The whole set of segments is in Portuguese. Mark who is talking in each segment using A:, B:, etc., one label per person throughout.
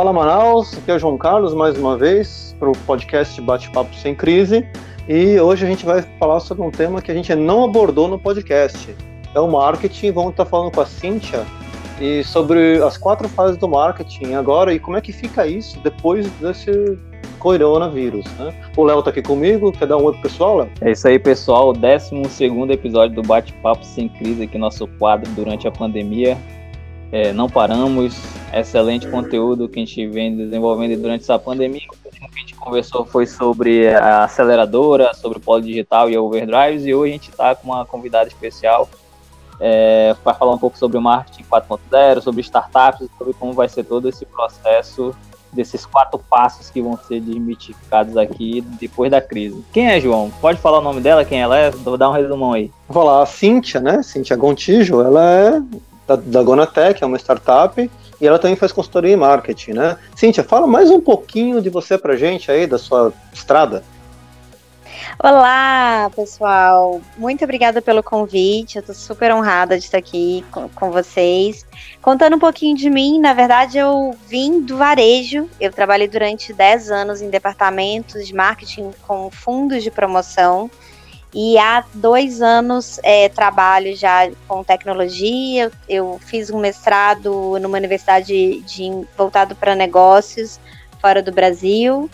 A: Fala Manaus, aqui é o João Carlos mais uma vez para o podcast Bate-Papo Sem Crise e hoje a gente vai falar sobre um tema que a gente não abordou no podcast, é o marketing. Vamos estar falando com a Cíntia e sobre as quatro fases do marketing agora e como é que fica isso depois desse coronavírus, né? O Léo tá aqui comigo, quer dar um oi pro pessoal, Léo?
B: É isso aí, pessoal, o 12 segundo episódio do Bate-Papo Sem Crise, aqui nosso quadro durante a pandemia. É, não paramos, excelente conteúdo que a gente vem desenvolvendo durante essa pandemia. O último que a gente conversou foi sobre a aceleradora, sobre o polo digital e overdrives, e hoje a gente está com uma convidada especial é, para falar um pouco sobre o marketing 4.0, sobre startups, sobre como vai ser todo esse processo desses quatro passos que vão ser desmitificados aqui depois da crise. Quem é João? Pode falar o nome dela, quem ela é? Vou dar um resumão aí.
A: Vou falar a Cíntia, né? Cíntia Gontijo, ela é da, da Gonatec, é uma startup, e ela também faz consultoria em marketing, né? Cíntia, fala mais um pouquinho de você pra gente aí, da sua estrada.
C: Olá, pessoal. Muito obrigada pelo convite. Eu estou super honrada de estar aqui com, com, vocês. Contando um pouquinho de mim, na verdade, eu vim do varejo. Eu trabalhei durante 10 anos em departamentos de marketing com fundos de promoção. E há dois anos é, trabalho já com tecnologia. Eu fiz um mestrado numa universidade de, voltado para negócios fora do Brasil.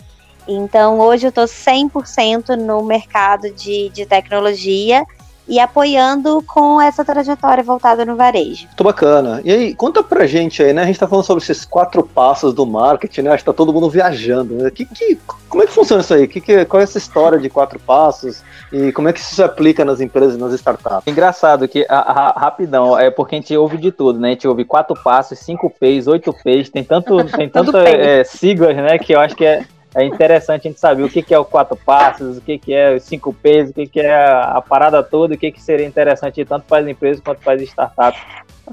C: Então, hoje eu estou 100% no mercado de, de tecnologia e apoiando com essa trajetória voltada no varejo.
A: Muito bacana. E aí, conta pra gente aí, né? A gente tá falando sobre esses quatro passos do marketing, né? Acho que tá todo mundo viajando. Né? Que, que, como é que funciona isso aí? Que, que, qual é essa história de quatro passos? E como é que isso se aplica nas empresas e nas startups?
B: Engraçado que, a, a, rapidão, é porque a gente ouve de tudo, né? A gente ouve quatro passos, cinco P's, oito P's, tem tanto, tem tanto é, siglas, né? Que eu acho que é é interessante a gente saber o que, que é o quatro passos, o que, que é os cinco P's, o que, que é a, parada toda, o que, que seria interessante tanto para as empresas quanto para as startups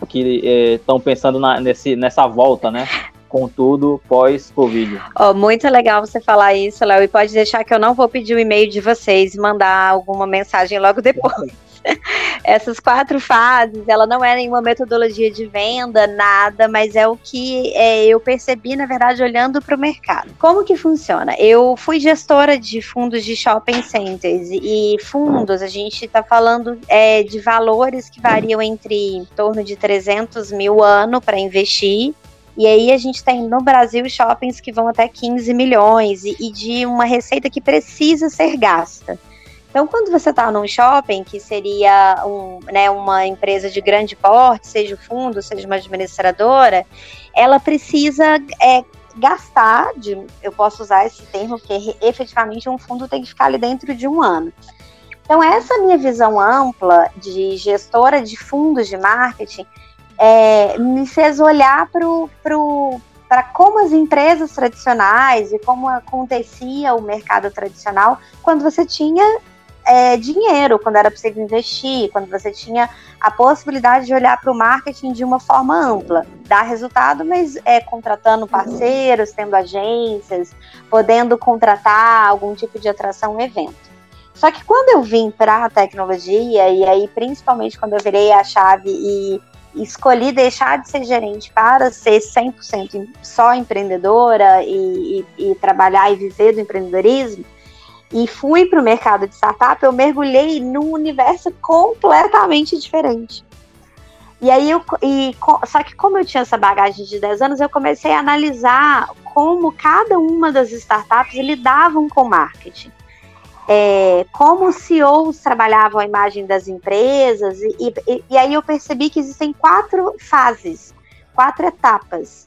B: que estão é, pensando na, nesse, nessa volta, né? com tudo pós-Covid.
C: Oh, muito legal você falar isso, Léo. E pode deixar que eu não vou pedir o e-mail de vocês e mandar alguma mensagem logo depois. Essas quatro fases, ela não é nenhuma metodologia de venda, nada, mas é o que é, eu percebi, na verdade, olhando para o mercado. Como que funciona? Eu fui gestora de fundos de shopping centers e fundos, a gente está falando é, de valores que variam entre em torno de 300 mil ano para investir e aí a gente tem no Brasil shoppings que vão até 15 milhões e, e de uma receita que precisa ser gasta. Então, quando você está num shopping, que seria um, né, uma empresa de grande porte, seja o fundo, seja uma administradora, ela precisa é, gastar, de, eu posso usar esse termo, porque efetivamente um fundo tem que ficar ali dentro de um ano. Então, essa minha visão ampla de gestora de fundos de marketing é, me fez olhar para como as empresas tradicionais e como acontecia o mercado tradicional quando você tinha é, dinheiro, quando era possível investir, quando você tinha a possibilidade de olhar para o marketing de uma forma ampla, dar resultado, mas é contratando parceiros, tendo agências, podendo contratar algum tipo de atração, evento. Só que quando eu vim para a tecnologia, e aí principalmente quando eu virei a chave e escolhi deixar de ser gerente para ser 100% só empreendedora e, e, e trabalhar e viver do empreendedorismo, e fui para o mercado de startup, eu mergulhei num universo completamente diferente. E aí, eu, e, só que como eu tinha essa bagagem de 10 anos, eu comecei a analisar como cada uma das startups lidavam com marketing. É, como os CEOs trabalhavam a imagem das empresas, e, e, e aí eu percebi que existem quatro fases, quatro etapas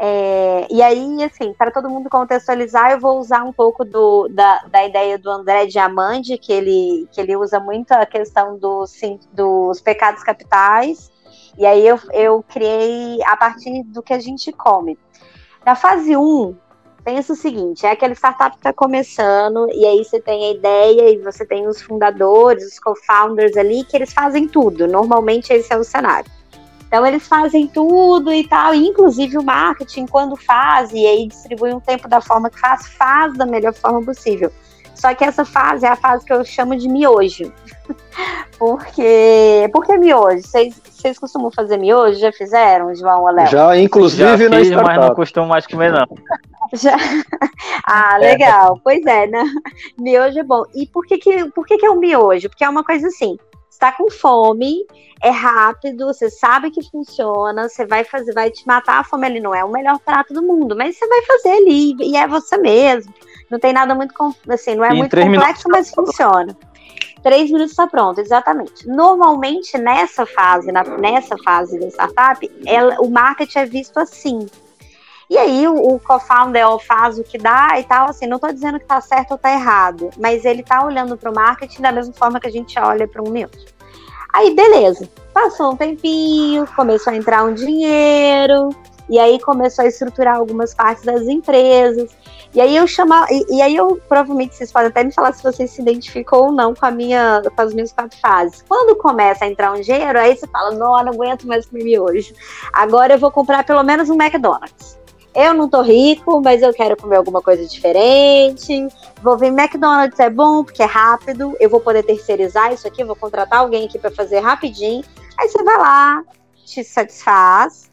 C: é, e aí, assim, para todo mundo contextualizar, eu vou usar um pouco do, da, da ideia do André Diamante, que ele, que ele usa muito a questão do, sim, dos pecados capitais. E aí eu, eu criei a partir do que a gente come. Na fase 1, pensa o seguinte: é aquele startup que está começando, e aí você tem a ideia, e você tem os fundadores, os co-founders ali, que eles fazem tudo. Normalmente esse é o cenário. Então eles fazem tudo e tal, inclusive o marketing, quando faz, e aí distribui um tempo da forma que faz, faz da melhor forma possível. Só que essa fase é a fase que eu chamo de miojo. Porque. Por que miojo? Vocês, vocês costumam fazer miojo? Já fizeram, João ou Léo?
A: Já, inclusive
B: Já
A: na
B: fiz,
A: startup.
B: mas não costumo mais comer, não.
C: Já... Ah, legal. Pois é, né? Miojo é bom. E por que, que, por que, que é o miojo? Porque é uma coisa assim: tá com fome, é rápido, você sabe que funciona, você vai fazer, vai te matar a fome ali. Não é o melhor prato do mundo, mas você vai fazer ali, e é você mesmo. Não tem nada muito, assim, não é
B: Em
C: muito complexo, mas funciona. Três minutos está pronto, exatamente. Normalmente, nessa fase, na- nessa fase da startup, ela- o marketing é visto assim. E aí o, o co-founder faz o que dá e tal, assim, não estou dizendo que está certo ou está errado, mas ele está olhando para o marketing da mesma forma que a gente olha para um miojo. Aí, beleza. Passou um tempinho, começou a entrar um dinheiro, e aí começou a estruturar algumas partes das empresas. E aí eu chamar, e, e aí eu provavelmente vocês podem até me falar se vocês se identificam ou não com a minha, com as minhas quatro fases. Quando começa a entrar um dinheiro, aí você fala, não, não aguento mais comer miojo. Agora eu vou comprar pelo menos um McDonald's. Eu não tô rico, mas eu quero comer alguma coisa diferente. Vou ver McDonald's é bom porque é rápido. Eu vou poder terceirizar isso aqui, vou contratar alguém aqui para fazer rapidinho. Aí você vai lá, te satisfaz.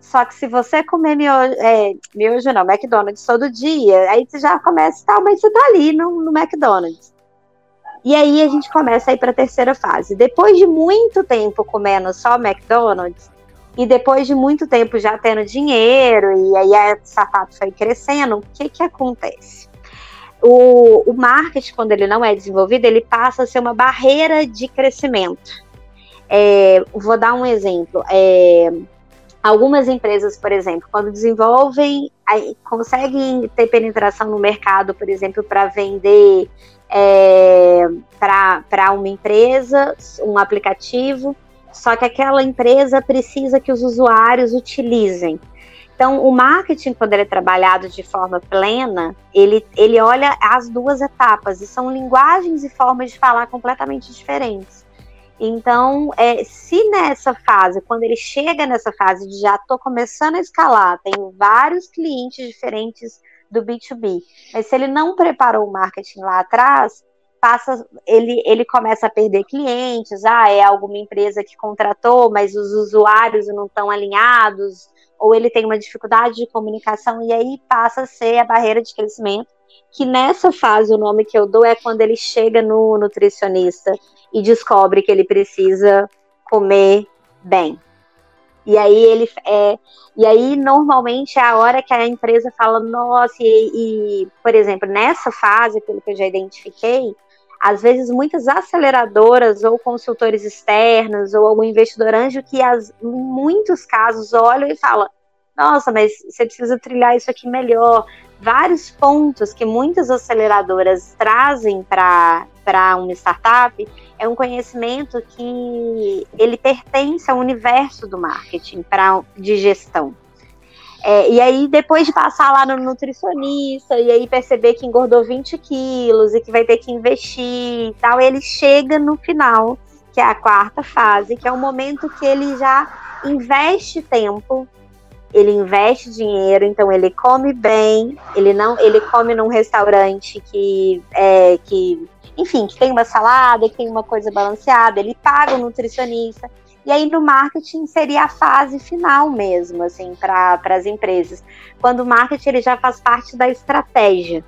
C: Só que se você comer miojo, é, miojo não, McDonald's todo dia, aí você já começa, tal, mas você tá ali no, no McDonald's. E aí a gente começa a ir para a terceira fase. Depois de muito tempo comendo só McDonald's, e depois de muito tempo já tendo dinheiro, e aí a startup foi crescendo, o que que acontece? O, o marketing, quando ele não é desenvolvido, ele passa a ser uma barreira de crescimento. É, vou dar um exemplo. É, algumas empresas, por exemplo, quando desenvolvem, conseguem ter penetração no mercado, por exemplo, para vender é, para uma empresa um aplicativo, só que aquela empresa precisa que os usuários utilizem. Então, o marketing, quando ele é trabalhado de forma plena, ele, ele olha as duas etapas, e são linguagens e formas de falar completamente diferentes. Então, é, se nessa fase, quando ele chega nessa fase de já estou começando a escalar, tenho vários clientes diferentes do B2B, mas se ele não preparou o marketing lá atrás, passa, ele, ele começa a perder clientes, ah, é alguma empresa que contratou, mas os usuários não estão alinhados, ou ele tem uma dificuldade de comunicação, e aí passa a ser a barreira de crescimento, que nessa fase o nome que eu dou é quando ele chega no nutricionista e descobre que ele precisa comer bem. E aí ele é, e aí normalmente é a hora que a empresa fala, nossa, e, e por exemplo, nessa fase, pelo que eu já identifiquei, às vezes muitas aceleradoras ou consultores externos ou algum investidor anjo que as, em muitos casos olham e falam, nossa, mas você precisa trilhar isso aqui melhor. Vários pontos que muitas aceleradoras trazem para uma startup é um conhecimento que ele pertence ao universo do marketing pra, de gestão. É, e aí, depois de passar lá no nutricionista, e aí perceber que engordou 20 quilos e que vai ter que investir e tal, ele chega no final, que é a quarta fase, que é o momento que ele já investe tempo, ele investe dinheiro, então ele come bem, ele não, ele come num restaurante que é que, enfim, que tem uma salada, que tem uma coisa balanceada, ele paga o nutricionista. E aí no marketing seria a fase final mesmo, assim, para as empresas. Quando o marketing ele já faz parte da estratégia.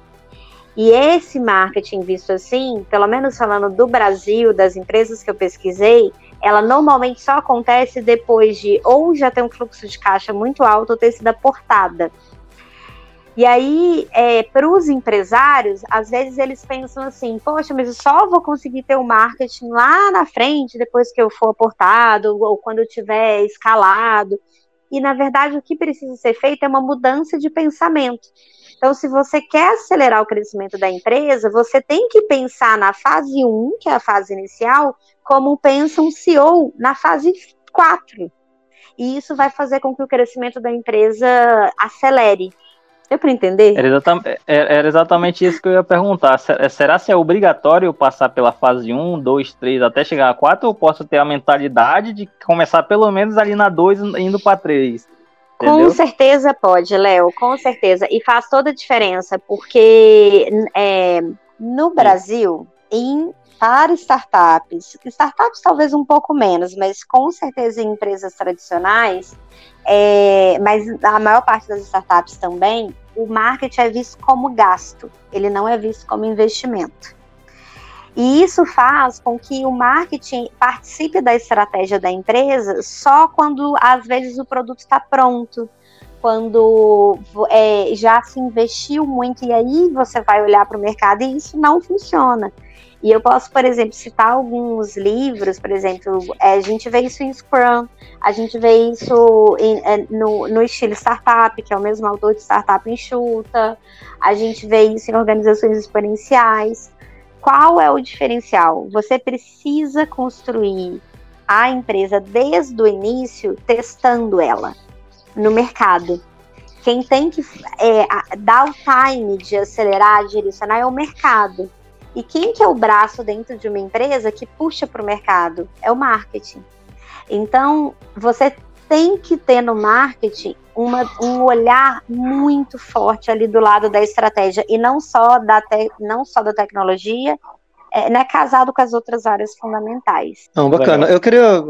C: E esse marketing visto assim, pelo menos falando do Brasil, das empresas que eu pesquisei, ela normalmente só acontece depois de ou já ter um fluxo de caixa muito alto ou ter sido aportada. E aí, é, para os empresários, às vezes eles pensam assim: poxa, mas eu só vou conseguir ter o marketing lá na frente, depois que eu for aportado, ou quando eu tiver escalado. E, na verdade, o que precisa ser feito é uma mudança de pensamento. Então, se você quer acelerar o crescimento da empresa, você tem que pensar na fase 1, que é a fase inicial, como pensa um CEO na fase 4. E isso vai fazer com que o crescimento da empresa acelere. Deu para entender?
B: Era exatamente, era exatamente, isso que eu ia perguntar. Será se é obrigatório passar pela fase 1, 2, 3 até chegar a 4 ou posso ter a mentalidade de começar pelo menos ali na 2 indo para 3?
C: Entendeu? Com certeza pode, Léo, com certeza. E faz toda a diferença, porque é, No Brasil, em para startups, startups talvez um pouco menos, mas com certeza em empresas tradicionais, é, mas a maior parte das startups também, o marketing é visto como gasto, ele não é visto como investimento. E isso faz com que o marketing participe da estratégia da empresa só quando, às vezes, o produto está pronto, quando é, já se investiu muito, e aí você vai olhar para o mercado e isso não funciona. E eu posso, por exemplo, citar alguns livros, por exemplo, é, a gente vê isso em Scrum, a gente vê isso em, é, no, no, estilo startup, que é o mesmo autor de Startup Enxuta, a gente vê isso em organizações exponenciais. Qual é o diferencial? Você precisa construir a empresa desde o início testando ela no mercado. Quem tem que é, dar o time de acelerar, direcionar é o mercado. E quem que é o braço dentro de uma empresa que puxa para o mercado? É o marketing. Então, você tem que ter no marketing uma, um olhar muito forte ali do lado da estratégia e não só da, te, não só da tecnologia, é, né, casado com as outras áreas fundamentais.
A: Não, bacana. Eu queria,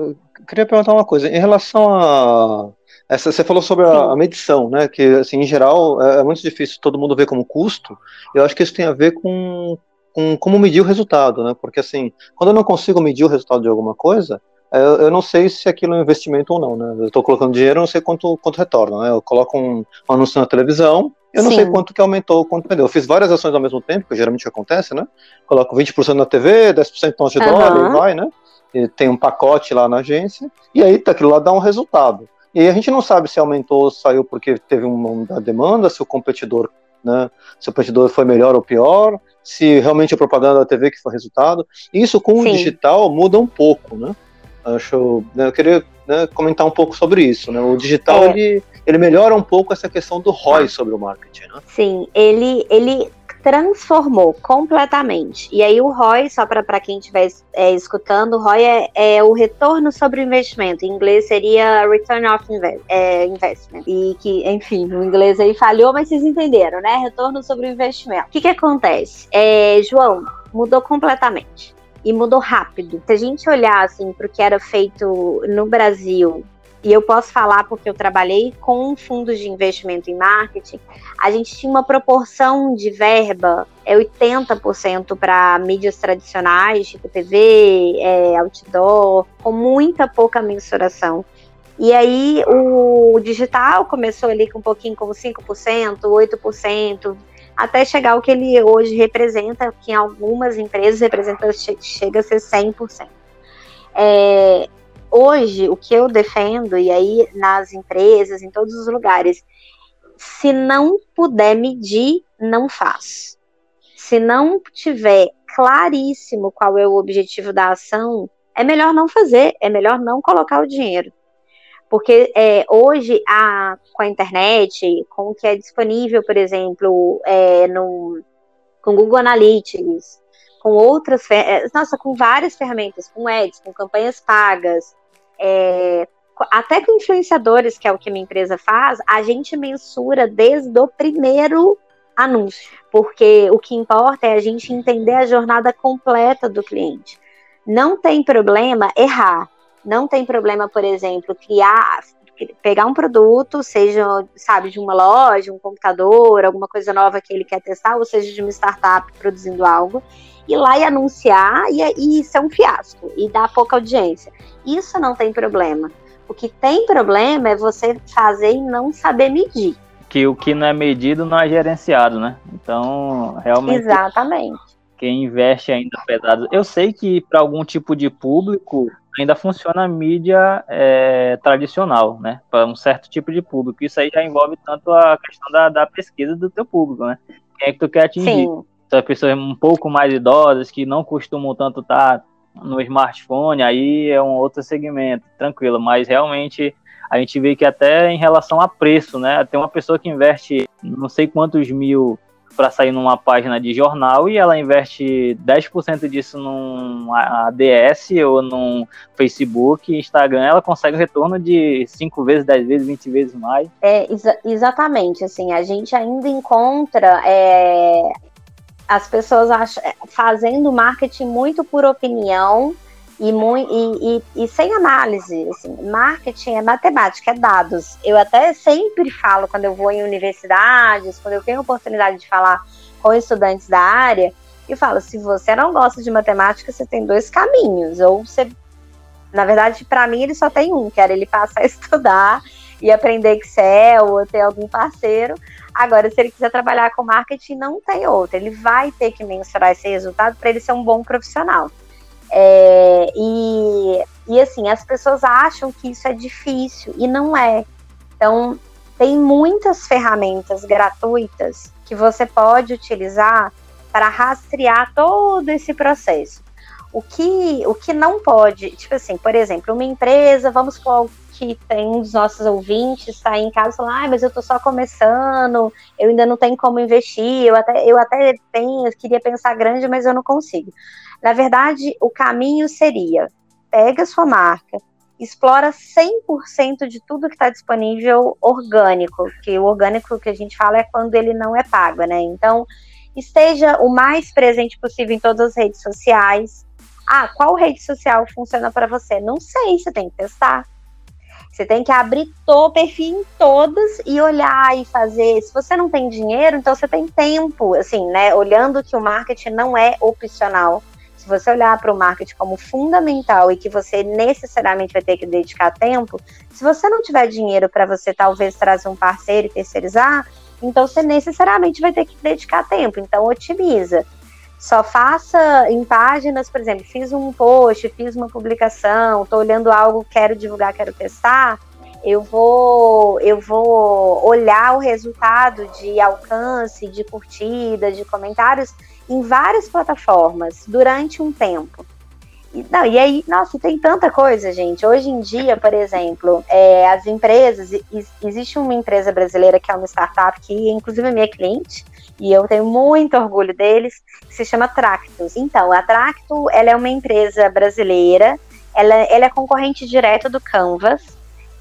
A: queria perguntar uma coisa. Em relação a essa, você falou sobre a, a, medição, né? Que assim, em geral é, é, muito difícil todo mundo ver como custo. Eu acho que isso tem a ver com, com como medir o resultado, né? Porque assim, quando eu não consigo medir o resultado de alguma coisa, é, eu, eu não sei se aquilo é um investimento ou não, né? Eu estou colocando dinheiro, eu não sei quanto, quanto retorna, né? Eu coloco um, um anúncio na televisão, eu não Sim. sei quanto que aumentou, quanto perdeu. Eu fiz várias ações ao mesmo tempo, que geralmente acontece, né? Coloco 20% na TV, 10% no de uhum. dólar e vai, né? E tem um pacote lá na agência, e aí tá, aquilo lá dá um resultado. E aí a gente não sabe se aumentou ou saiu porque teve uma demanda, se o competidor né? Se o competidor foi melhor ou pior, se realmente a propaganda da TV que foi resultado. Isso com Sim. o digital muda um pouco, né? Acho, né, eu queria né, comentar um pouco sobre isso, né? O digital é. ele, ele melhora um pouco essa questão do ROI sobre o marketing, né?
C: Sim, ele ele transformou completamente. E aí o ROI, só para quem estiver é, escutando, o ROI é, é, o retorno sobre o investimento. Em inglês seria Return of invest, é, Investment. E que, enfim, o inglês aí falhou, mas vocês entenderam, né? Retorno sobre o investimento. O que, que acontece? É, João, mudou completamente. E mudou rápido. Se a gente olhar assim para o que era feito no Brasil e eu posso falar porque eu trabalhei com fundos de investimento em marketing, a gente tinha uma proporção de verba, é 80% para mídias tradicionais, tipo TV, é, outdoor, com muita pouca mensuração. E aí o digital começou ali com um pouquinho como 5%, 8%, até chegar ao que ele hoje representa, que em algumas empresas representa chega a ser 100%. É, hoje, o que eu defendo, e aí nas empresas, em todos os lugares, se não puder medir, não faz. Se não tiver claríssimo qual é o objetivo da ação, é melhor não fazer, é melhor não colocar o dinheiro. Porque é, hoje, a, com a internet, com o que é disponível, por exemplo, é, no, com Google Analytics, com outras, é, nossa, com várias ferramentas, com ads, com campanhas pagas, é, até com influenciadores, que é o que minha empresa faz, a gente mensura desde o primeiro anúncio, porque o que importa é a gente entender a jornada completa do cliente. Não tem problema errar, não tem problema, por exemplo, criar, pegar um produto, seja, sabe, de uma loja, um computador, alguma coisa nova que ele quer testar, ou seja, de uma startup produzindo algo, ir lá e anunciar e, e ser um fiasco e dar pouca audiência. Isso não tem problema. O que tem problema é você fazer e não saber medir.
B: Que o que não é medido não é gerenciado, né? Então, realmente.
C: Exatamente.
B: Quem investe ainda pesado. Eu sei que para algum tipo de público ainda funciona a mídia é, tradicional, né? Para um certo tipo de público. Isso aí já envolve tanto a questão da, da pesquisa do teu público, né? Quem é que tu quer atingir? Sim as pessoas um pouco mais idosas que não costumam tanto estar no smartphone, aí é um outro segmento, tranquilo, mas realmente a gente vê que até em relação a preço, né? Tem uma pessoa que investe não sei quantos mil para sair numa página de jornal e ela investe 10% disso num ADS ou num Facebook, Instagram, ela consegue um retorno de 5 vezes, 10 vezes, 20 vezes mais.
C: É, exa exatamente, assim, a gente ainda encontra é, as pessoas acham, é, fazendo marketing muito por opinião e, e, e, e, sem análise. Assim, marketing é matemática, é dados. Eu até sempre falo quando eu vou em universidades, quando eu tenho oportunidade de falar com estudantes da área, eu falo: se você não gosta de matemática, você tem dois caminhos. Ou você. Na verdade, para mim, ele só tem um, que era ele passar a estudar e aprender Excel ou ter algum parceiro. Agora, se ele quiser trabalhar com marketing, não tem outro. Ele vai ter que mensurar esse resultado para ele ser um bom profissional. É, e, e assim, as pessoas acham que isso é difícil e não é. Então, tem muitas ferramentas gratuitas que você pode utilizar para rastrear todo esse processo. O que, o que não pode, tipo assim, por exemplo, uma empresa, vamos supor que tem um dos nossos ouvintes está em casa falando, ah, mas eu estou só começando, eu ainda não tenho como investir, eu até, eu até tenho, eu queria pensar grande, mas eu não consigo. Na verdade, o caminho seria: pega sua marca, explora 100% de tudo que está disponível orgânico, que o orgânico que a gente fala é quando ele não é pago, né? Então, esteja o mais presente possível em todas as redes sociais. Ah, qual rede social funciona para você? Não sei, você tem que testar. Você tem que abrir o perfil em todas e olhar e fazer. Se você não tem dinheiro, então você tem tempo, assim, né? Olhando que o marketing não é opcional se você olhar para o marketing como fundamental e que você necessariamente vai ter que dedicar tempo, se você não tiver dinheiro para você talvez trazer um parceiro e terceirizar, então você necessariamente vai ter que dedicar tempo. Então otimiza. Só faça em páginas, por exemplo, fiz um post, fiz uma publicação, estou olhando algo, quero divulgar, quero testar eu vou eu vou olhar o resultado de alcance, de curtida, de comentários em várias plataformas durante um tempo. E, não, e aí, nossa, tem tanta coisa, gente. Hoje em dia, por exemplo, é, as empresas, existe uma empresa brasileira que é uma startup que, inclusive, é minha cliente, e eu tenho muito orgulho deles, se chama Tractus. Então, a Tractus, ela é uma empresa brasileira, ela, ela é concorrente direto do Canvas,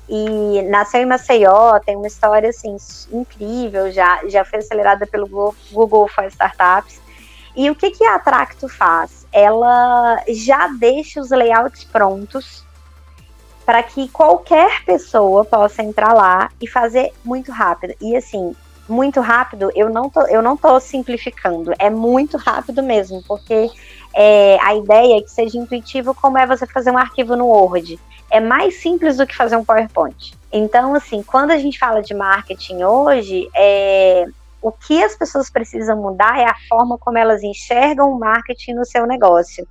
C: e nasceu em Maceió, tem uma história assim incrível, já, já foi acelerada pelo Google for Startups. E o que, que a Tracto faz? Ela já deixa os layouts prontos para que qualquer pessoa possa entrar lá e fazer muito rápido. E assim, muito rápido, eu não tô, eu não tô simplificando, é muito rápido mesmo, porque é, a ideia é que seja intuitivo como é você fazer um arquivo no Word é mais simples do que fazer um PowerPoint. Então, assim, quando a gente fala de marketing hoje, é, o que as pessoas precisam mudar é a forma como elas enxergam o marketing no seu negócio.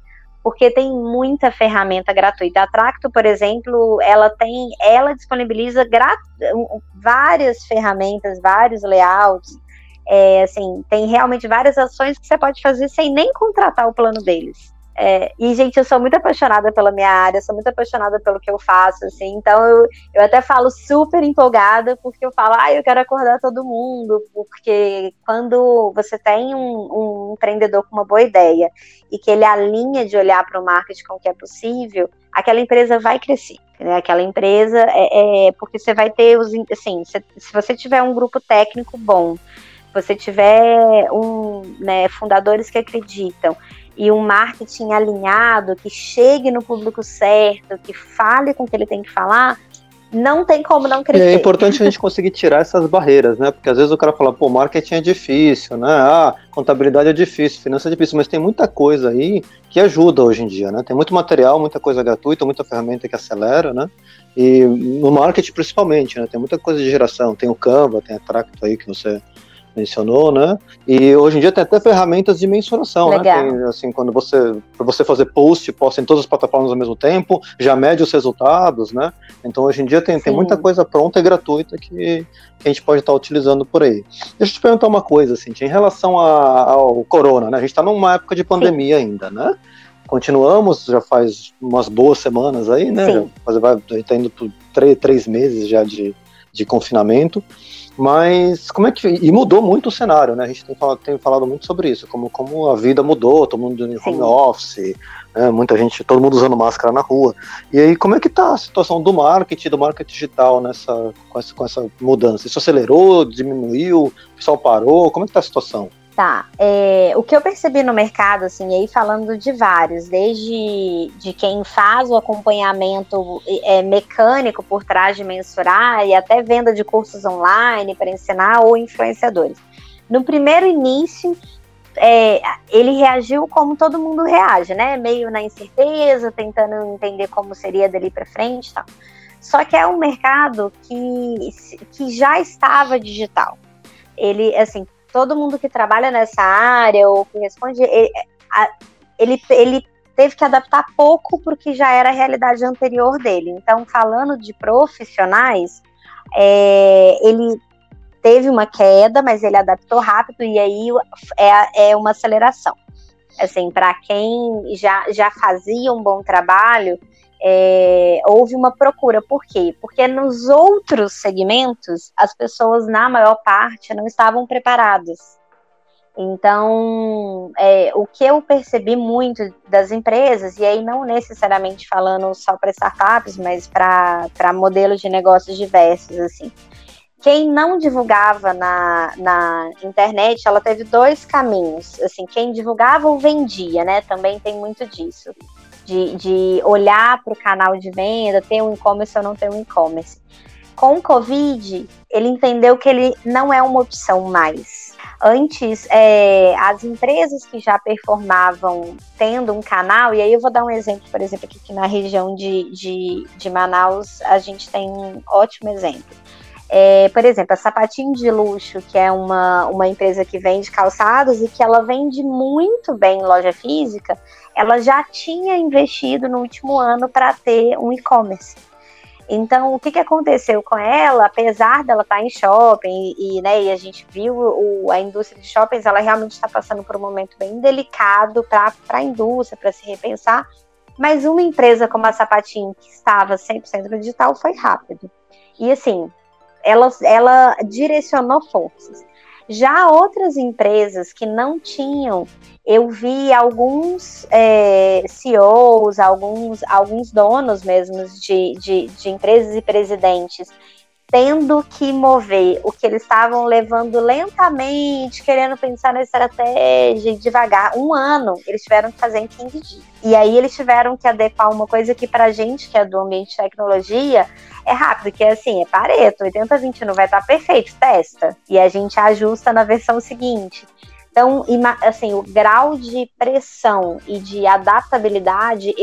C: Porque tem muita ferramenta gratuita. A Tracto, por exemplo, ela tem, ela disponibiliza várias ferramentas, vários layouts. É, assim, tem realmente várias ações que você pode fazer sem nem contratar o plano deles. É, e, gente, eu sou muito apaixonada pela minha área, sou muito apaixonada pelo que eu faço, assim, então eu, eu até falo super empolgada, porque eu falo, ah, eu quero acordar todo mundo, porque quando você tem um, um empreendedor com uma boa ideia e que ele alinha de olhar para o marketing com o que é possível, aquela empresa vai crescer. Né? Aquela empresa é, é porque você vai ter os assim, se, se você tiver um grupo técnico bom, você tiver um, né, fundadores que acreditam e um marketing alinhado, que chegue no público certo, que fale com o que ele tem que falar, não tem como não crescer.
A: é importante a gente conseguir tirar essas barreiras, né? Porque às vezes o cara fala, pô, marketing é difícil, né? Ah, contabilidade é difícil, finança é difícil, mas tem muita coisa aí que ajuda hoje em dia, né? Tem muito material, muita coisa gratuita, muita ferramenta que acelera, né? E no marketing principalmente, né? Tem muita coisa de geração, tem o Canva, tem a Tracto aí que você mencionou, né? E hoje em dia tem até ferramentas de mensuração, né? Legal. né? Tem, assim, quando você, para você fazer post, posta em todas as plataformas ao mesmo tempo, já mede os resultados, né? Então hoje em dia tem, tem muita coisa pronta e gratuita que, que a gente pode estar utilizando por aí. Deixa eu te perguntar uma coisa, assim, em relação a, ao corona, né? A gente está numa época de pandemia Sim. ainda, né? Continuamos, já faz umas boas semanas aí, né? Sim. Já, vai, a gente está indo por três, três meses já de, de confinamento. Mas como é que. E mudou muito o cenário, né? A gente tem falado, tem falado muito sobre isso, como, como a vida mudou, todo mundo em home office, né? muita gente, todo mundo usando máscara na rua. E aí, como é que tá a situação do marketing, do marketing digital nessa, com, essa, com essa mudança? Isso acelerou, diminuiu, o pessoal parou? Como é que tá a situação?
C: Tá. É, o que eu percebi no mercado, assim, aí falando de vários, desde de quem faz o acompanhamento é, mecânico por trás de mensurar e até venda de cursos online para ensinar ou influenciadores. No primeiro início, é, ele reagiu como todo mundo reage, né? Meio na incerteza, tentando entender como seria dali para frente, tal. Só que é um mercado que, que já estava digital. Ele, assim, todo mundo que trabalha nessa área ou que responde, ele, ele, ele teve que adaptar pouco porque já era a realidade anterior dele. Então, falando de profissionais, é, ele teve uma queda, mas ele adaptou rápido e aí é, é uma aceleração. Assim, para quem já, já fazia um bom trabalho, é, houve uma procura. Por quê? Porque nos outros segmentos, as pessoas, na maior parte, não estavam preparadas. Então, é, o que eu percebi muito das empresas, e aí não necessariamente falando só para startups, mas para modelos de negócios diversos, assim. Quem não divulgava na, na internet, ela teve dois caminhos. Assim, quem divulgava ou vendia, né? Também tem muito disso de, de olhar para o canal de venda, ter um e-commerce ou não ter um e-commerce. Com o Covid, ele entendeu que ele não é uma opção mais. Antes, é, as empresas que já performavam tendo um canal, e aí eu vou dar um exemplo, por exemplo, aqui, na região de, de, de Manaus, a gente tem um ótimo exemplo. É, por exemplo, a Sapatinho de Luxo, que é uma, uma empresa que vende calçados e que ela vende muito bem em loja física, ela já tinha investido no último ano para ter um e-commerce. Então, o que, que aconteceu com ela, apesar dela estar tá em shopping e, né, e a gente viu o, a indústria de shoppings, ela realmente está passando por um momento bem delicado para a indústria, para se repensar. Mas uma empresa como a Sapatinho, que estava 100% no digital, foi rápido. E assim, ela, ela direcionou forças. Já outras empresas que não tinham, eu vi alguns é, CEOs, alguns, alguns donos mesmo de, de, de empresas e presidentes tendo que mover o que eles estavam levando lentamente, querendo pensar na estratégia devagar. Um ano eles tiveram que fazer em 15 dias. E aí eles tiveram que adequar uma coisa que para gente que é do ambiente de tecnologia é rápido, que é assim, é Pareto, 80-20 não vai estar tá perfeito, testa. E a gente ajusta na versão seguinte. Então, assim, o grau de pressão e de adaptabilidade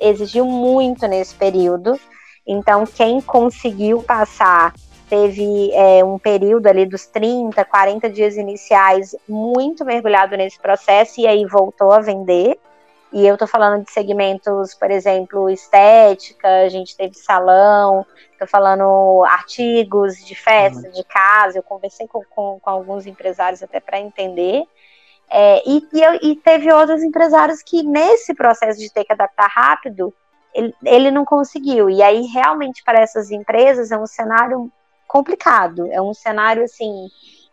C: exigiu muito nesse período. Então, quem conseguiu passar teve é, um período ali dos 30, 40 dias iniciais muito mergulhado nesse processo e aí voltou a vender. E eu tô falando de segmentos, por exemplo, estética, a gente teve salão, falando artigos de festa, uhum. de casa, eu conversei com, com, com alguns empresários até para entender. É, e, e, eu, e, teve outros empresários que, nesse processo de ter que adaptar rápido, ele, ele não conseguiu. E aí, realmente, para essas empresas, é um cenário complicado. É um cenário, assim,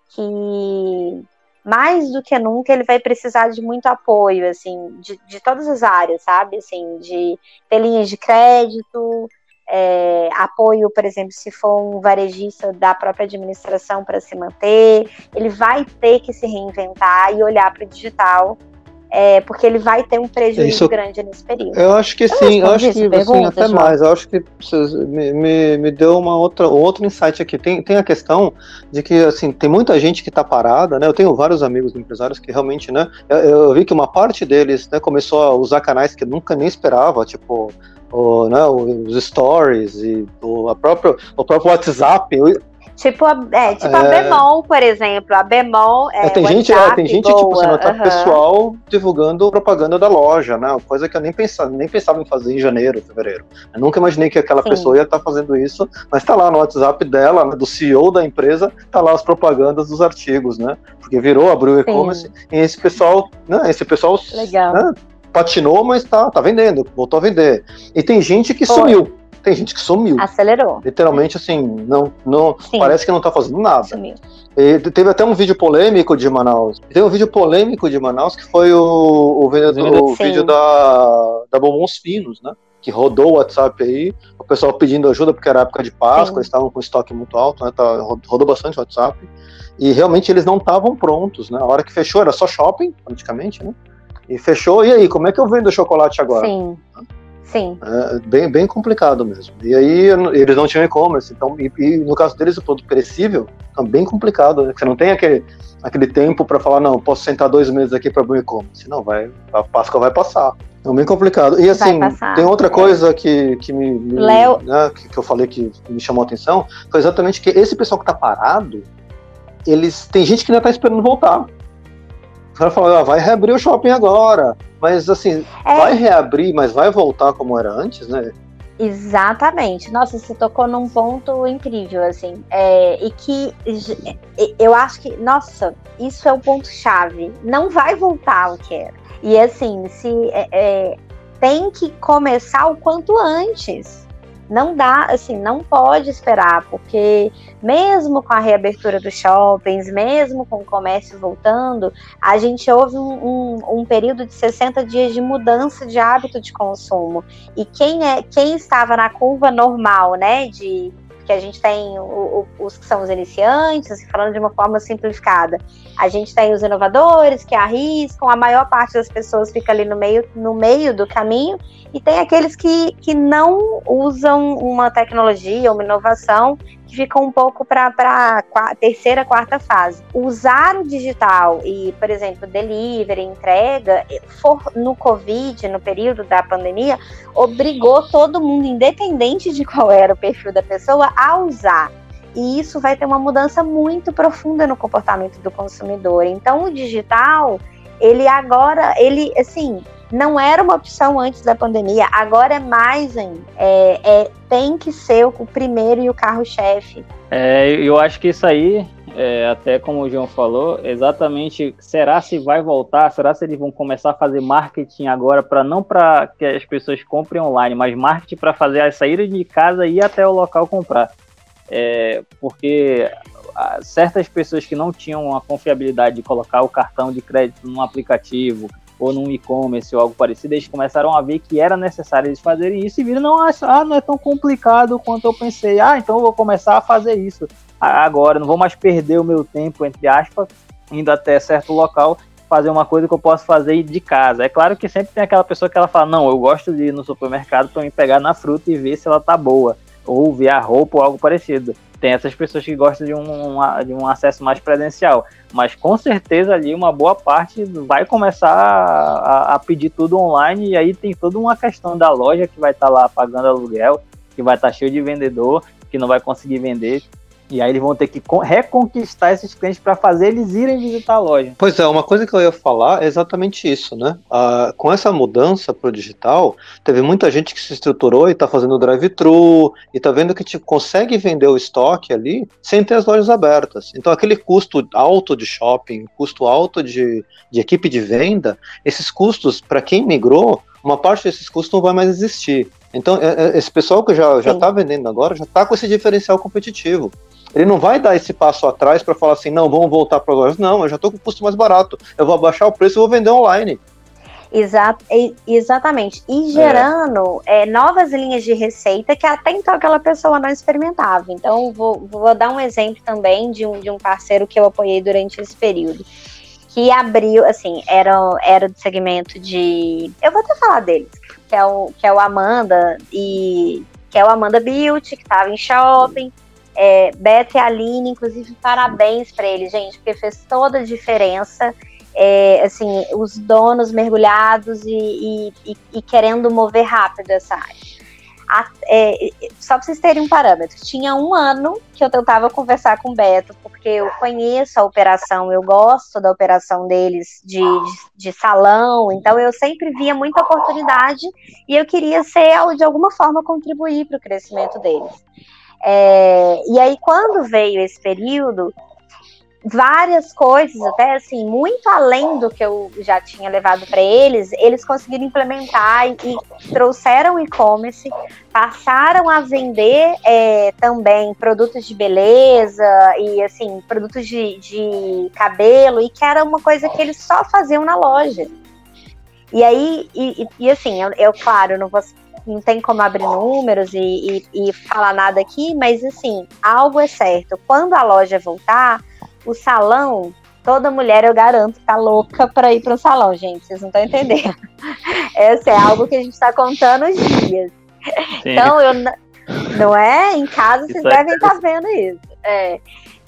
C: que mais do que nunca ele vai precisar de muito apoio, assim, de, de todas as áreas, sabe? Assim, de ter linhas de crédito, é, apoio, por exemplo, se for um varejista da própria administração para se manter, ele vai ter que se reinventar e olhar para o digital é, porque ele vai ter um prejuízo Isso, grande nesse período.
A: Eu acho que sim, eu acho que assim, até João. mais. Eu acho que me, me, me, deu uma outra, outro insight aqui. Tem, tem a questão de que assim, tem muita gente que está parada, né? Eu tenho vários amigos empresários que realmente, né? Eu, eu, vi que uma parte deles né, começou a usar canais que nunca nem esperava, tipo. O, né, os stories e o, a própria, o próprio WhatsApp.
C: Tipo, a, é, tipo é... a bemol, por exemplo. A bemol é.
A: é tem gente, é, tem gente, boa. tipo, assim, no uhum. pessoal divulgando propaganda da loja, né? Coisa que eu nem pensava, nem pensava em fazer em janeiro, fevereiro. Eu nunca imaginei que aquela Sim. pessoa ia estar tá fazendo isso, mas tá lá no WhatsApp dela, né, do CEO da empresa, tá lá as propagandas dos artigos, né? Porque virou, abriu o e-commerce, e esse pessoal, né? Esse pessoal.
C: Legal. Né,
A: patinou, mas tá, tá vendendo, voltou a vender. E tem gente que Foi. sumiu tem gente que sumiu.
C: Acelerou.
A: Literalmente, assim, não, não parece que não tá fazendo nada. Sumiu. E teve até um vídeo polêmico de Manaus. Teve um vídeo polêmico de Manaus que foi o, o, o, o vídeo da, da Bombons Finos, né? que rodou o WhatsApp aí, o pessoal pedindo ajuda porque era época de Páscoa, Sim. eles estavam com estoque muito alto, né? Tá, rodou bastante o WhatsApp. E realmente eles não estavam prontos, né? A hora que fechou era só shopping, praticamente, né? E fechou, e aí, como é que eu vendo chocolate agora?
C: Sim. Sim.
A: É bem, bem complicado mesmo. E aí eles não tinham e-commerce, então, e, e, no caso deles o produto perecível é bem complicado, né? Você não tem aquele, aquele tempo para falar, não, posso sentar dois meses aqui para abrir o e-commerce. Não, vai, a Páscoa vai passar. É bem complicado. E assim, tem outra é. coisa que, que me, me
C: Léo...
A: né, que, que, eu falei que me chamou a atenção, foi exatamente que esse pessoal que tá parado, eles tem gente que ainda tá esperando voltar. Cara fala, ah, vai reabrir o shopping agora. Mas assim, é... vai reabrir, mas vai voltar como era antes, né?
C: Exatamente. Nossa, você tocou num ponto incrível, assim. É, e que eu acho que, nossa, isso é o ponto-chave. Não vai voltar o que era. E assim, se é, é, tem que começar o quanto antes não dá, assim, não pode esperar, porque mesmo com a reabertura dos shoppings, mesmo com o comércio voltando, a gente houve um, um, um, período de 60 dias de mudança de hábito de consumo. E quem é quem estava na curva normal, né, de que a gente tem o, o, os que são os iniciantes, assim, falando de uma forma simplificada. A gente tem os inovadores que arriscam, a maior parte das pessoas fica ali no meio, no meio do caminho, e tem aqueles que, que não usam uma tecnologia, uma inovação, que ficam um pouco para a terceira, quarta fase. Usar o digital e, por exemplo, delivery, entrega, for, no Covid, no período da pandemia, obrigou todo mundo, independente de qual era o perfil da pessoa, a usar. E isso vai ter uma mudança muito profunda no comportamento do consumidor. Então, o digital, ele agora, ele, assim, não era uma opção antes da pandemia, agora é mais ainda. É, é tem que ser o primeiro e o carro-chefe.
B: É, eu acho que isso aí, é, até como o João falou, exatamente, será se vai voltar? Será se eles vão começar a fazer marketing agora para não para que as pessoas comprem online, mas marketing para fazer a saída de casa e ir até o local comprar? É, porque certas pessoas que não tinham a confiabilidade de colocar o cartão de crédito num aplicativo, ou num e-commerce ou algo parecido, eles começaram a ver que era necessário eles fazerem isso e viram, não, ah, não é tão complicado quanto eu pensei. Ah, então eu vou começar a fazer isso agora, não vou mais perder o meu tempo, entre aspas, indo até certo local, fazer uma coisa que eu posso fazer de casa. É claro que sempre tem aquela pessoa que ela fala, não, eu gosto de ir no supermercado para me pegar na fruta e ver se ela tá boa, ou ver a roupa ou algo parecido tem essas pessoas que gostam de um, de um acesso mais presencial. Mas com certeza ali uma boa parte vai começar a, a pedir tudo online e aí tem toda uma questão da loja que vai estar tá lá pagando aluguel, que vai estar tá cheio de vendedor, que não vai conseguir vender. E aí eles vão ter que reconquistar esses clientes para fazer eles irem visitar a loja.
A: Pois é, uma coisa que eu ia falar é exatamente isso, né? Ah, com essa mudança para o digital, teve muita gente que se estruturou e está fazendo drive-thru e está vendo que tipo, consegue vender o estoque ali sem ter as lojas abertas. Então aquele custo alto de shopping, custo alto de, de equipe de venda, esses custos, para quem migrou, uma parte desses custos não vai mais existir. Então, é, é, esse pessoal que já está vendendo agora já está com esse diferencial competitivo. Ele não vai dar esse passo atrás para falar assim, não, vamos voltar para lojas. Não, eu já estou com custo mais barato. Eu vou abaixar o preço e vou vender online.
C: Exato, exatamente. E gerando é. É, novas linhas de receita que até então aquela pessoa não experimentava. Então, vou, vou dar um exemplo também de um, de um parceiro que eu apoiei durante esse período. Que abriu, assim, era, era do segmento de. Eu vou até falar deles, que é o, que é o Amanda, e que é o Amanda Beauty, que estava em shopping. É, e Aline, inclusive, parabéns para eles, gente, porque fez toda a diferença. É, assim, os donos mergulhados e, e, e, querendo mover rápido essa área. A, é, só para vocês terem um parâmetro, tinha um ano que eu tentava conversar com o Beto, porque eu conheço a operação, eu gosto da operação deles de, de, de salão, então eu sempre via muita oportunidade e eu queria ser, de alguma forma, contribuir para o crescimento deles. É, e aí, quando veio esse período, várias coisas, até assim, muito além do que eu já tinha levado para eles, eles conseguiram implementar e, e trouxeram e-commerce, passaram a vender é, também produtos de beleza e assim, produtos de, de cabelo, e que era uma coisa que eles só faziam na loja. E aí, e, e assim, eu, eu, claro, não vou não tem como abrir números e, e, e falar nada aqui, mas assim, algo é certo. Quando a loja voltar, o salão toda mulher, eu garanto, tá louca para ir para o salão, gente. Vocês não estão entendendo. Essa é algo que a gente está contando os dias. Sim. Então, eu não é? Em casa vocês é devem estar tá vendo isso. É.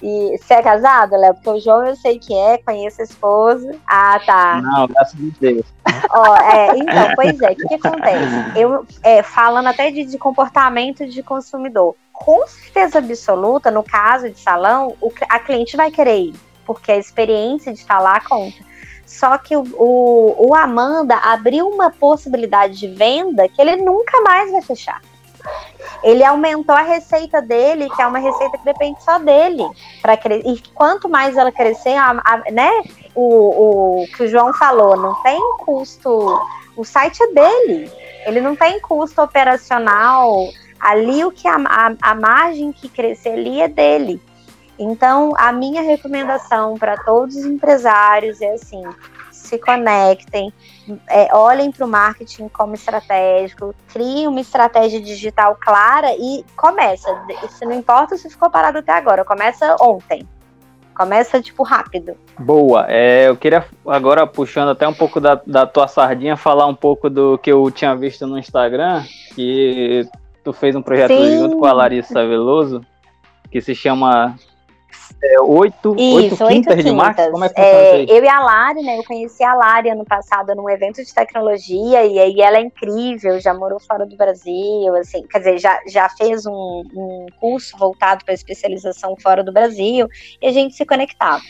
C: E você é casado, Léo? Porque o João eu sei que é, conheço a esposa. Ah, tá.
B: Não, graças a Deus.
C: Ó, é, então, pois é, o que, que, acontece? Eu, é, falando até de, de, comportamento de consumidor, com certeza absoluta, no caso de salão, o, a cliente vai querer ir, porque a experiência de estar lá conta. Só que o, o, o Amanda abriu uma possibilidade de venda que ele nunca mais vai fechar ele aumentou a receita dele, que é uma receita que depende só dele. para E quanto mais ela crescer, a, a, né? O, o que o João falou, não tem custo. O site é dele. Ele não tem custo operacional. Ali o que a, a, a margem que crescer ali é dele. Então, a minha recomendação para todos os empresários é assim: se conectem, é, olhem para o marketing como estratégico, criem uma estratégia digital clara e começa. Isso não importa se ficou parado até agora, começa ontem. Começa, tipo, rápido.
B: Boa. É, eu queria, agora puxando até um pouco da, da tua sardinha, falar um pouco do que eu tinha visto no Instagram, que tu fez um projeto Sim. junto com a Larissa Veloso, que se chama é, oito, isso, oito quintas oito de março? Como é que é,
C: Eu e a Lari, né? Eu conheci a Lari ano passado num evento de tecnologia e aí ela é incrível, já morou fora do Brasil, assim, quer dizer, já, já fez um, um curso voltado para especialização fora do Brasil e a gente se conectava.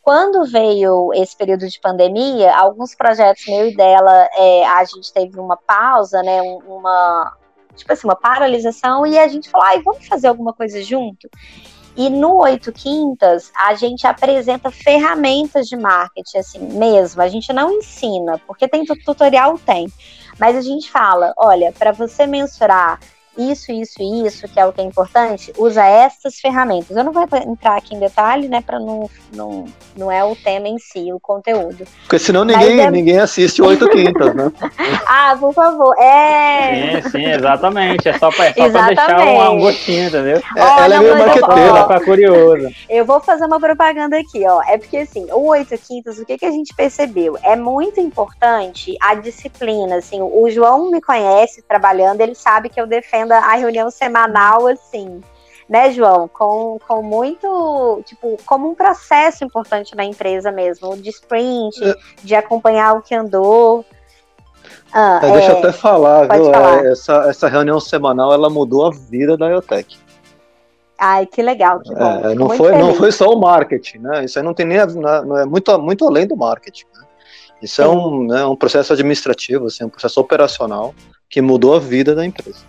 C: Quando veio esse período de pandemia, alguns projetos meu e dela, é, a gente teve uma pausa, né? Uma, tipo assim, uma paralisação e a gente falou, ai, vamos fazer alguma coisa junto? E no Oito Quintas, a gente apresenta ferramentas de marketing, assim, mesmo. A gente não ensina, porque tem tutorial, tem. Mas a gente fala, olha, para você mensurar isso, isso e isso, que é o que é importante, usa essas ferramentas. Eu não vou entrar aqui em detalhe, né, para não, não, não é o tema em si, o conteúdo.
A: Porque senão ninguém, é... ninguém assiste oito quintas, né?
C: ah, por favor,
B: é... Sim, sim, exatamente, é só para é deixar um, um, gostinho, entendeu?
A: É, Olha, ela é meio marqueteira.
B: Pra curioso.
C: Eu vou fazer uma propaganda aqui, ó, é porque assim, o oito quintas, o que, que a gente percebeu? É muito importante a disciplina, assim, o João me conhece trabalhando, ele sabe que eu defendo agenda a reunião semanal, assim, né, João? Com, com muito, tipo, como um processo importante na empresa mesmo, de sprint, é. de acompanhar o que andou.
A: Ah, é, deixa eu até falar, viu? Falar. É, essa, essa reunião semanal, ela mudou a vida da IoTech.
C: Ai, que legal, que bom.
A: É, não, foi, não foi só o marketing, né? Isso aí não tem nem. Não é muito, muito além do marketing. Né? Isso é Sim. é um, né, um processo administrativo, assim, um processo operacional que mudou a vida da empresa.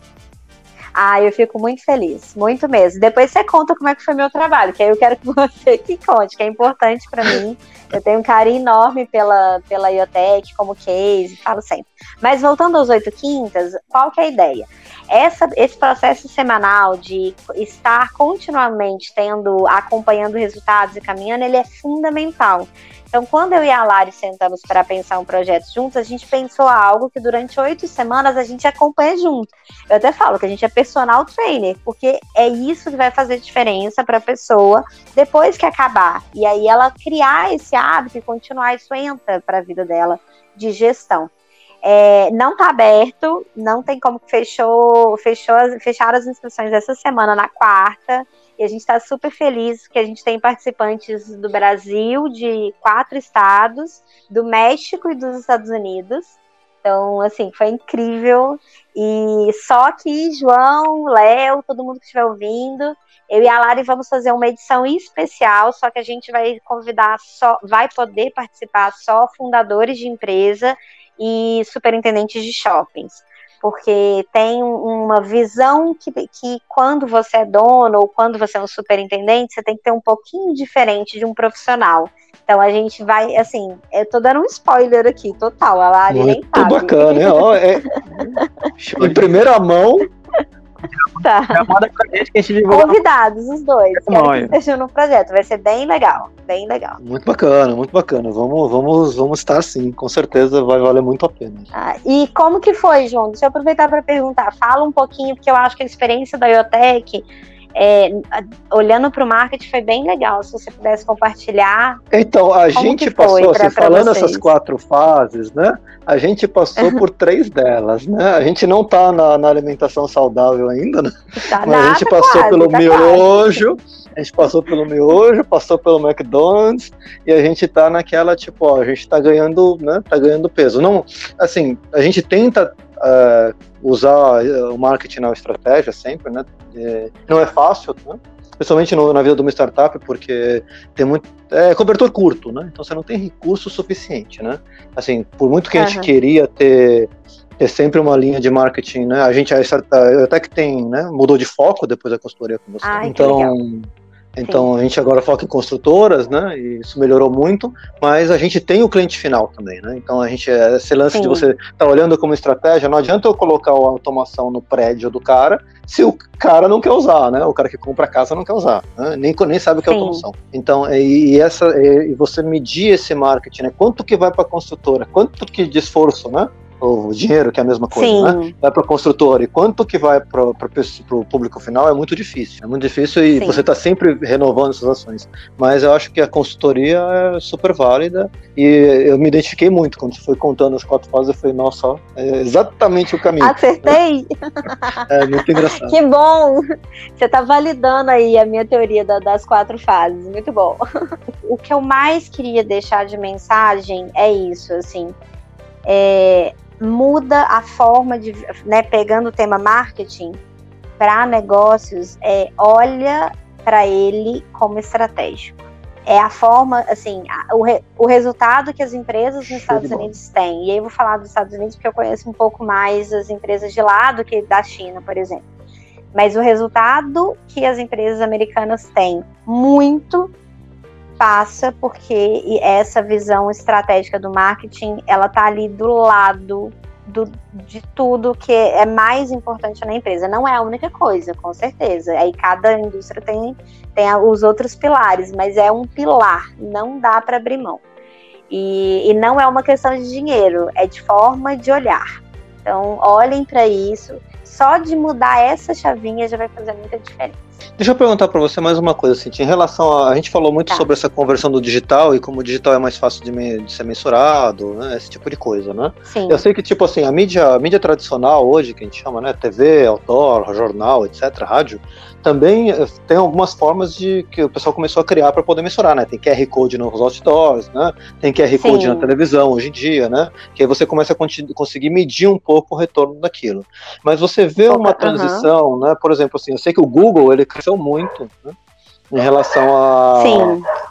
C: Ah, eu fico muito feliz, muito mesmo. Depois você conta como é que foi meu trabalho, que aí eu quero que você que conte, que é importante para mim. Eu tenho um carinho enorme pela, pela IoTech como case, falo sempre. Mas voltando aos oito quintas, qual que é a ideia? Essa, esse processo semanal de estar continuamente tendo, acompanhando resultados e caminhando, ele é fundamental. Então, quando eu e a Lari sentamos para pensar um projeto juntos, a gente pensou algo que durante oito semanas a gente acompanha junto. Eu até falo que a gente é personal trainer, porque é isso que vai fazer diferença para a pessoa depois que acabar. E aí ela criar esse hábito e continuar, isso entra para a vida dela de gestão. É, não está aberto, não tem como fechou, fechou, fecharam as inscrições essa semana na quarta. E a gente está super feliz que a gente tem participantes do Brasil, de quatro estados, do México e dos Estados Unidos. Então, assim, foi incrível. E só que João, Léo, todo mundo que estiver ouvindo, eu e a Lari vamos fazer uma edição especial, só que a gente vai convidar só, vai poder participar só fundadores de empresa e superintendentes de shoppings porque tem uma visão que, que quando você é dono ou quando você é um superintendente, você tem que ter um pouquinho diferente de um profissional. Então a gente vai, assim, eu tô dando um spoiler aqui, total, a Lari
A: Muito nem sabe. bacana, né? Ó, é, em primeira mão,
C: Tá. Manda pra gente que a gente Convidados, os dois. É que estejam no projeto. Vai ser bem legal. Bem legal.
A: Muito bacana, muito bacana. Vamos, vamos, vamos estar sim. Com certeza vai valer muito a pena.
C: Ah, e como que foi, João? Deixa eu aproveitar para perguntar. Fala um pouquinho, porque eu acho que a experiência da IoTech é, olhando para o marketing foi bem legal. Se você pudesse compartilhar.
A: Então, a gente passou, pra, assim, pra falando vocês. essas quatro fases, né? A gente passou por três delas, né? A gente não está na, na, alimentação saudável ainda, né? Tá Mas a gente passou quase, pelo tá miojo. Quase. A gente passou pelo miojo, passou pelo McDonald's e a gente tá naquela tipo, ó, a gente tá ganhando, né? Tá ganhando peso. Não, assim, a gente tenta uh, usar eh, o marketing na estratégia sempre, né? É, não é fácil, né? Principalmente no, na vida de uma startup, porque tem muito. É cobertor curto, né? Então você não tem recurso suficiente, né? Assim, por muito que a gente queria ter ter sempre uma linha de marketing, né? A gente até que tem, né? Mudou de foco depois da consultoria com você. Ai, então, então Sim. a gente agora foca em construtoras, né? E isso melhorou muito, mas a gente tem o cliente final também, né? Então a gente esse lance Sim. de você estar tá olhando como estratégia, não adianta eu colocar a automação no prédio do cara se o cara não quer usar, né? O cara que compra a casa não quer usar, né? nem, nem sabe o que é automação. Então, e, e essa e você medir esse marketing, né? Quanto que vai para a construtora, quanto que de esforço, né? O dinheiro, que é a mesma coisa, né? Vai para o construtor e quanto que vai para o público final é muito difícil. É muito difícil e Sim. você está sempre renovando essas ações. Mas eu acho que a consultoria é super válida e eu me identifiquei muito quando você foi contando as quatro fases. Eu falei, nossa, é exatamente o caminho.
C: Acertei!
A: é muito engraçado.
C: Que bom! Você está validando aí a minha teoria da, das quatro fases. Muito bom. o que eu mais queria deixar de mensagem é isso, assim. É, muda a forma de, né, pegando o tema marketing para negócios, é, olha para ele como estratégico. É a forma, assim, a, o, re, o resultado que as empresas nos Estados Unidos têm. E aí eu vou falar dos Estados Unidos porque eu conheço um pouco mais as empresas de lá do que da China, por exemplo. Mas o resultado que as empresas americanas têm muito passa porque essa visão estratégica do marketing, ela tá ali do lado do, de tudo que é mais importante na empresa. Não é a única coisa, com certeza. Aí cada indústria tem, tem os outros pilares, mas é um pilar, não dá para abrir mão. E, e não é uma questão de dinheiro, é de forma de olhar. Então, olhem para isso. Só de mudar essa chavinha já vai fazer muita diferença.
A: Deixa eu perguntar para você mais uma coisa, assim, em relação a. A gente falou muito tá. sobre essa conversão do digital e como o digital é mais fácil de, me, de ser mensurado, né? Esse tipo de coisa, né? Sim. Eu sei que, tipo assim, a mídia, a mídia tradicional hoje, que a gente chama, né? TV, outdoor, jornal, etc., rádio, também eh, tem algumas formas de que o pessoal começou a criar para poder mensurar, né? Tem QR Code nos outdoors, né? Tem QR Code Sim. na televisão hoje em dia, né? Que aí você começa a conseguir medir um pouco o retorno daquilo. Mas você vê uma transição, né? Por exemplo, assim, eu sei que o Google ele cresceu muito, né? em relação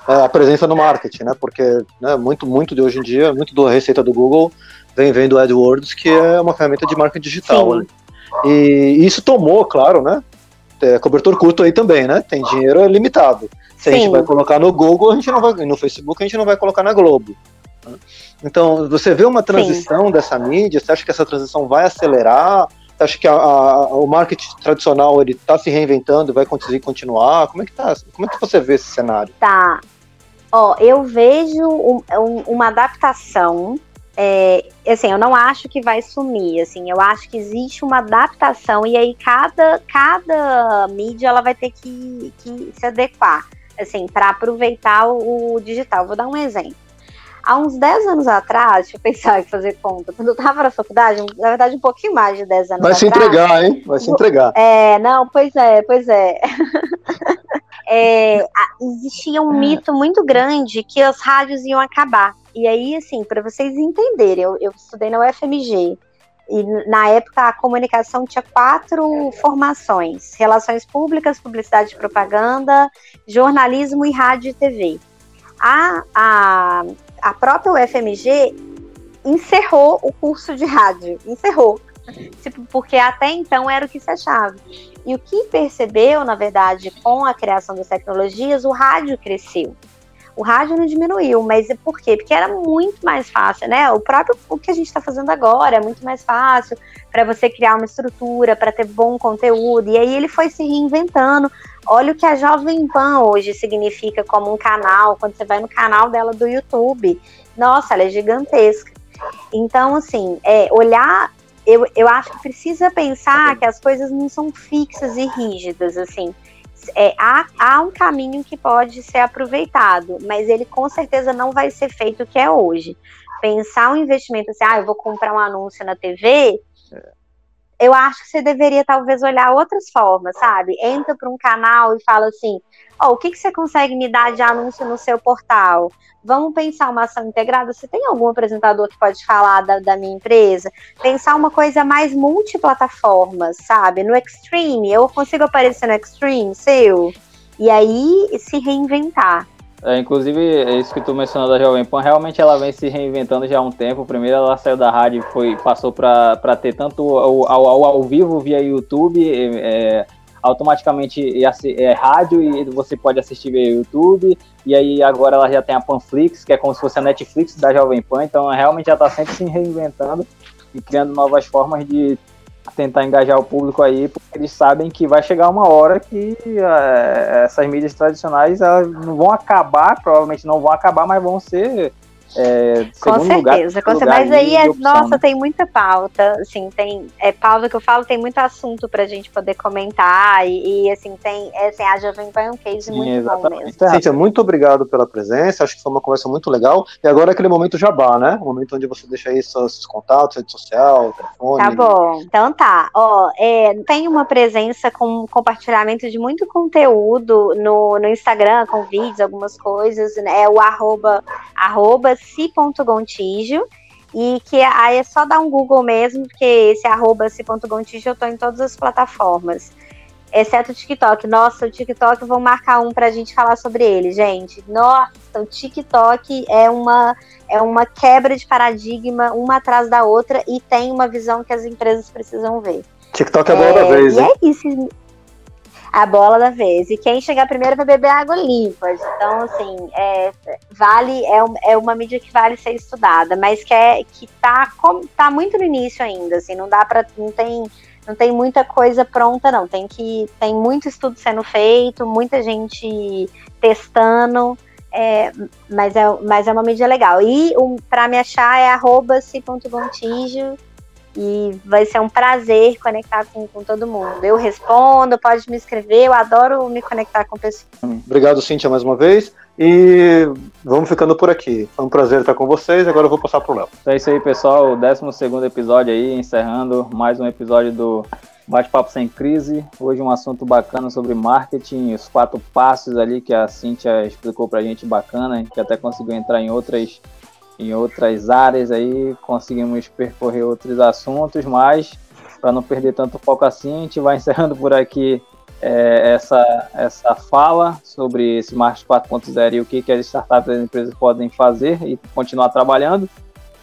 A: à presença no marketing, né? Porque né, muito, muito de hoje em dia, muito da receita do Google vem vem do AdWords, que é uma ferramenta de marketing digital. Né? E isso tomou, claro, né? é, cobertor curto aí também, né? Tem dinheiro limitado. Se Sim. a gente vai colocar no Google, a gente não vai, no Facebook, a gente não vai colocar na Globo. Né? Então, você vê uma transição Sim. dessa mídia, você acha que essa transição vai acelerar? Acha que a, a, o marketing tradicional ele está se reinventando vai conseguir continuar? Como é que tá? Como é que você vê esse cenário?
C: Tá. Ó, eu vejo um, um, uma adaptação é, assim, eu não acho que vai sumir, assim, eu acho que existe uma adaptação e aí cada, cada mídia ela vai ter que, que se adequar, assim, para aproveitar o, o, digital. Vou dar um exemplo. Há uns 10 anos atrás, deixa eu pensar em fazer conta, quando eu estava na faculdade, na verdade um pouquinho mais de 10 anos
A: vai
C: atrás.
A: Vai se entregar, hein? Vai se entregar.
C: É, não, pois é, pois é. é existia um mito muito grande que as rádios iam acabar. E aí, assim, para vocês entenderem, eu, eu estudei na UFMG. E na época a comunicação tinha quatro formações: relações públicas, publicidade e propaganda, jornalismo e rádio e TV. A, a, a própria UFMG encerrou o curso de rádio, encerrou. Tipo, porque até então era o que se achava. E o que percebeu, na verdade, com a criação das tecnologias, o rádio cresceu O rádio não diminuiu, mas por quê? Porque era muito mais fácil, né? O próprio o que a gente está fazendo agora é muito mais fácil para você criar uma estrutura, para ter bom conteúdo. E aí ele foi se reinventando. Olha o que a Jovem Pan hoje significa como um canal, quando você vai no canal dela do YouTube. Nossa, ela é gigantesca. Então, assim, é, olhar eu, eu acho que precisa pensar que as coisas não são fixas e rígidas, assim é, há, há um caminho que pode ser aproveitado, mas ele com certeza não vai ser feito o que é hoje. Pensar um investimento assim, ah, eu vou comprar um anúncio na TV, eu acho que você deveria talvez olhar outras formas, sabe? Entra para um canal e fala assim: oh, o que, que você consegue me dar de anúncio no seu portal? Vamos pensar uma ação integrada. Você tem algum apresentador que pode falar da, da minha empresa? Pensar uma coisa mais multiplataforma, sabe? No Extreme, eu consigo aparecer no Extreme seu? E aí se reinventar.
B: É, inclusive, é isso que tu mencionou da Jovem Pan, realmente ela vem se reinventando já há um tempo. Primeiro ela saiu da rádio foi, passou para ter tanto ao, ao, ao, vivo via YouTube, é, automaticamente é, é, rádio e você pode assistir via YouTube. E aí agora ela já tem a Panflix, que é como se fosse a Netflix da Jovem Pan. Então realmente já está sempre se reinventando e criando novas formas de tentar engajar o público aí, porque eles sabem que vai chegar uma hora que é, essas mídias tradicionais elas não vão acabar, provavelmente não vão acabar, mas vão ser é,
C: com certeza, lugar, com certeza. Mas aí, é, nossa, tem muita pauta, assim, tem, é, pauta que eu falo, tem muito assunto pra gente poder comentar, e, e assim, tem, é, assim, a Jovem Pan é um case Sim, muito exatamente. bom mesmo.
A: Cíntia, muito obrigado pela presença, acho que foi uma conversa muito legal, e agora é aquele momento jabá, né, o momento onde você deixa aí seus contatos, rede social, telefone.
C: Tá bom, então tá, ó, é, tem uma presença com compartilhamento de muito conteúdo no, no Instagram, com vídeos, algumas coisas, né, é o arroba, arroba ci.gontijo e que aí é só dar um Google mesmo, porque esse arroba ci.gontijo eu tô em todas as plataformas. Exceto o TikTok. Nossa, o TikTok, vou marcar um pra gente falar sobre ele, gente. Nossa, o TikTok é uma, é uma quebra de paradigma, uma atrás da outra, e tem uma visão que as empresas precisam ver.
A: TikTok é é, da vez,
C: E é isso a bola da vez. E quem chegar primeiro vai beber água limpa. Então, assim, é, vale, é, é uma mídia que vale ser estudada, mas que, é, que tá, com, tá muito no início ainda, assim, não dá para não tem, não tem muita coisa pronta, não. Tem que tem muito estudo sendo feito, muita gente testando. É, mas, é, mas é uma mídia legal. E um, para me achar é arroba ci.gontijo e vai ser um prazer conectar com, com todo mundo. Eu respondo, pode me escrever, eu adoro me conectar com pessoas.
A: Obrigado, Cíntia, mais uma vez. E vamos ficando por aqui. Foi um prazer estar com vocês. Agora eu vou passar para o Léo.
B: É isso aí, pessoal. O 12 episódio aí, encerrando mais um episódio do Bate-Papo Sem Crise. Hoje um assunto bacana sobre marketing, os quatro passos ali que a Cíntia explicou para a gente bacana. A gente até conseguiu entrar em outras em outras áreas aí, conseguimos percorrer outros assuntos, mas para não perder tanto foco assim, a gente vai encerrando por aqui é, essa, essa fala sobre esse Marketing 4.0 e o que, que as startups e as empresas podem fazer e continuar trabalhando.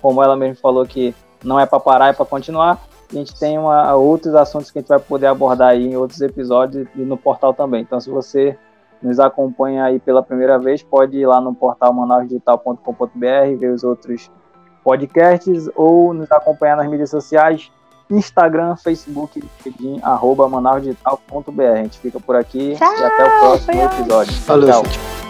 B: Como ela mesmo falou que não é para parar, é para continuar. A gente tem uma, outros assuntos que a gente vai poder abordar aí em outros episódios e no portal também. Então, se você nos acompanha aí pela primeira vez, pode ir lá no portal manausdigital.com.br, ver os outros podcasts ou nos acompanhar nas mídias sociais, Instagram, Facebook, LinkedIn, arroba manausdigital.br. A gente fica por aqui
C: Tchau,
B: e até o próximo episódio.
A: Valeu, Tchau.